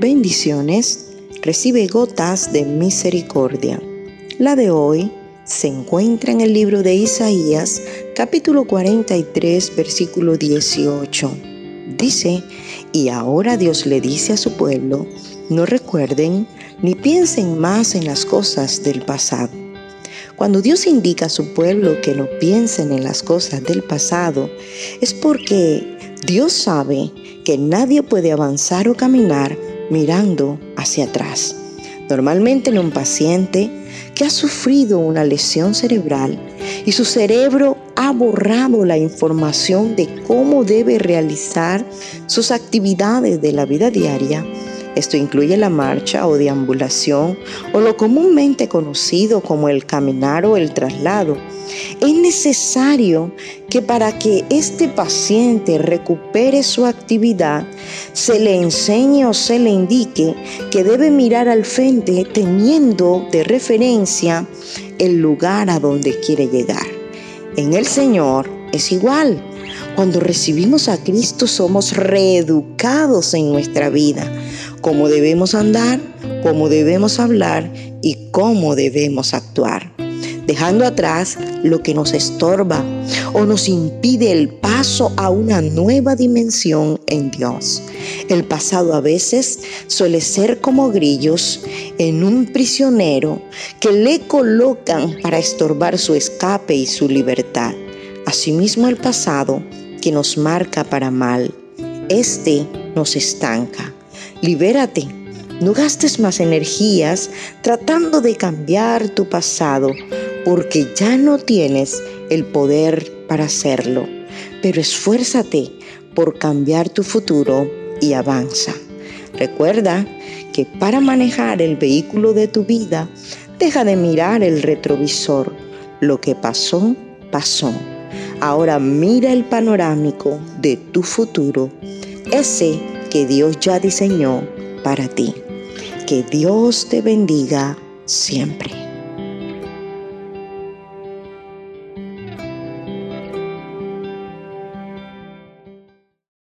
Bendiciones, recibe gotas de misericordia. La de hoy se encuentra en el libro de Isaías, capítulo 43, versículo 18. Dice, y ahora Dios le dice a su pueblo, no recuerden ni piensen más en las cosas del pasado. Cuando Dios indica a su pueblo que no piensen en las cosas del pasado, es porque Dios sabe que nadie puede avanzar o caminar mirando hacia atrás. Normalmente en un paciente que ha sufrido una lesión cerebral y su cerebro ha borrado la información de cómo debe realizar sus actividades de la vida diaria, esto incluye la marcha o deambulación o lo comúnmente conocido como el caminar o el traslado. Es necesario que para que este paciente recupere su actividad, se le enseñe o se le indique que debe mirar al frente teniendo de referencia el lugar a donde quiere llegar. En el Señor es igual. Cuando recibimos a Cristo somos reeducados en nuestra vida cómo debemos andar, cómo debemos hablar y cómo debemos actuar, dejando atrás lo que nos estorba o nos impide el paso a una nueva dimensión en Dios. El pasado a veces suele ser como grillos en un prisionero que le colocan para estorbar su escape y su libertad. Asimismo el pasado que nos marca para mal, este nos estanca Libérate. No gastes más energías tratando de cambiar tu pasado porque ya no tienes el poder para hacerlo. Pero esfuérzate por cambiar tu futuro y avanza. Recuerda que para manejar el vehículo de tu vida, deja de mirar el retrovisor. Lo que pasó, pasó. Ahora mira el panorámico de tu futuro. Ese que Dios ya diseñó para ti. Que Dios te bendiga siempre.